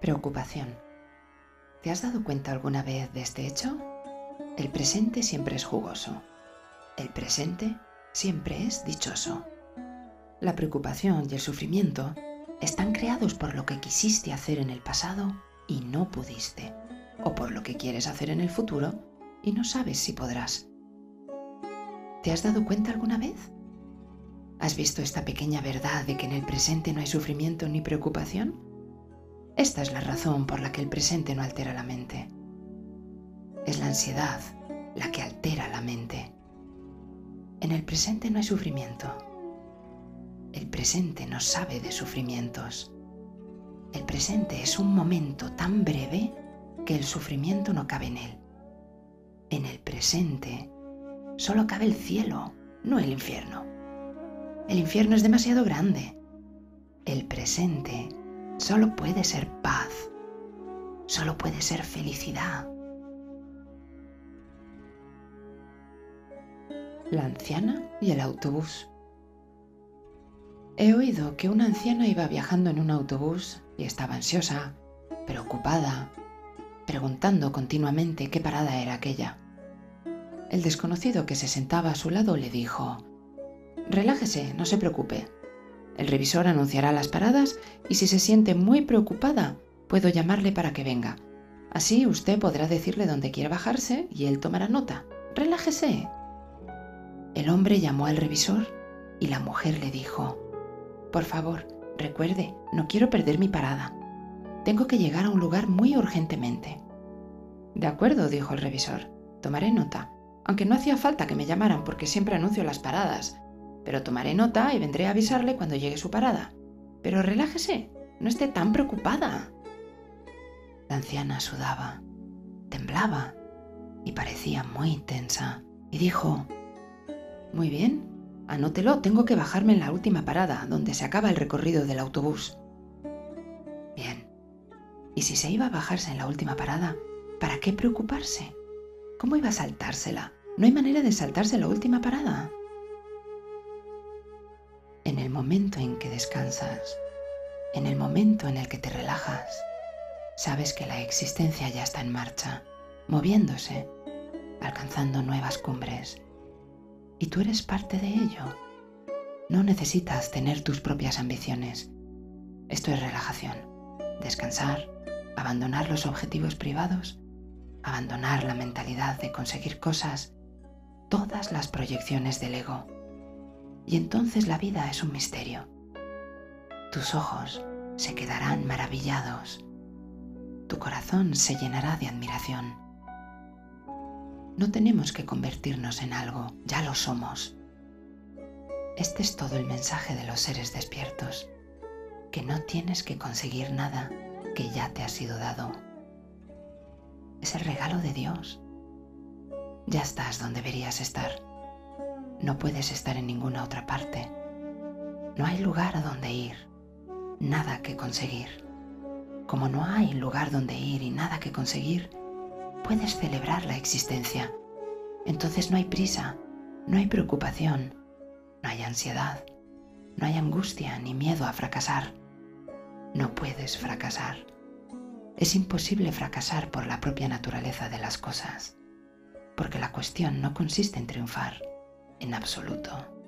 Preocupación. ¿Te has dado cuenta alguna vez de este hecho? El presente siempre es jugoso. El presente siempre es dichoso. La preocupación y el sufrimiento están creados por lo que quisiste hacer en el pasado y no pudiste, o por lo que quieres hacer en el futuro y no sabes si podrás. ¿Te has dado cuenta alguna vez? ¿Has visto esta pequeña verdad de que en el presente no hay sufrimiento ni preocupación? Esta es la razón por la que el presente no altera la mente. Es la ansiedad la que altera la mente. En el presente no hay sufrimiento. El presente no sabe de sufrimientos. El presente es un momento tan breve que el sufrimiento no cabe en él. En el presente solo cabe el cielo, no el infierno. El infierno es demasiado grande. El presente solo puede ser paz, solo puede ser felicidad. La anciana y el autobús. He oído que una anciana iba viajando en un autobús y estaba ansiosa, preocupada, preguntando continuamente qué parada era aquella. El desconocido que se sentaba a su lado le dijo, Relájese, no se preocupe. El revisor anunciará las paradas y si se siente muy preocupada, puedo llamarle para que venga. Así usted podrá decirle dónde quiere bajarse y él tomará nota. Relájese. El hombre llamó al revisor y la mujer le dijo, Por favor, recuerde, no quiero perder mi parada. Tengo que llegar a un lugar muy urgentemente. De acuerdo, dijo el revisor, tomaré nota, aunque no hacía falta que me llamaran porque siempre anuncio las paradas pero tomaré nota y vendré a avisarle cuando llegue su parada. Pero relájese, no esté tan preocupada. La anciana sudaba, temblaba y parecía muy tensa, y dijo, Muy bien, anótelo, tengo que bajarme en la última parada, donde se acaba el recorrido del autobús. Bien, ¿y si se iba a bajarse en la última parada, para qué preocuparse? ¿Cómo iba a saltársela? No hay manera de saltarse la última parada momento en que descansas, en el momento en el que te relajas, sabes que la existencia ya está en marcha, moviéndose, alcanzando nuevas cumbres. Y tú eres parte de ello. No necesitas tener tus propias ambiciones. Esto es relajación, descansar, abandonar los objetivos privados, abandonar la mentalidad de conseguir cosas, todas las proyecciones del ego y entonces la vida es un misterio. Tus ojos se quedarán maravillados, tu corazón se llenará de admiración. No tenemos que convertirnos en algo, ya lo somos. Este es todo el mensaje de los seres despiertos, que no tienes que conseguir nada que ya te ha sido dado. Es el regalo de Dios. Ya estás donde deberías estar no puedes estar en ninguna otra parte. No hay lugar a donde ir, nada que conseguir. Como no hay lugar donde ir y nada que conseguir, puedes celebrar la existencia. Entonces no hay prisa, no hay preocupación, no hay ansiedad, no hay angustia ni miedo a fracasar. No puedes fracasar. Es imposible fracasar por la propia naturaleza de las cosas, porque la cuestión no consiste en triunfar, en absoluto.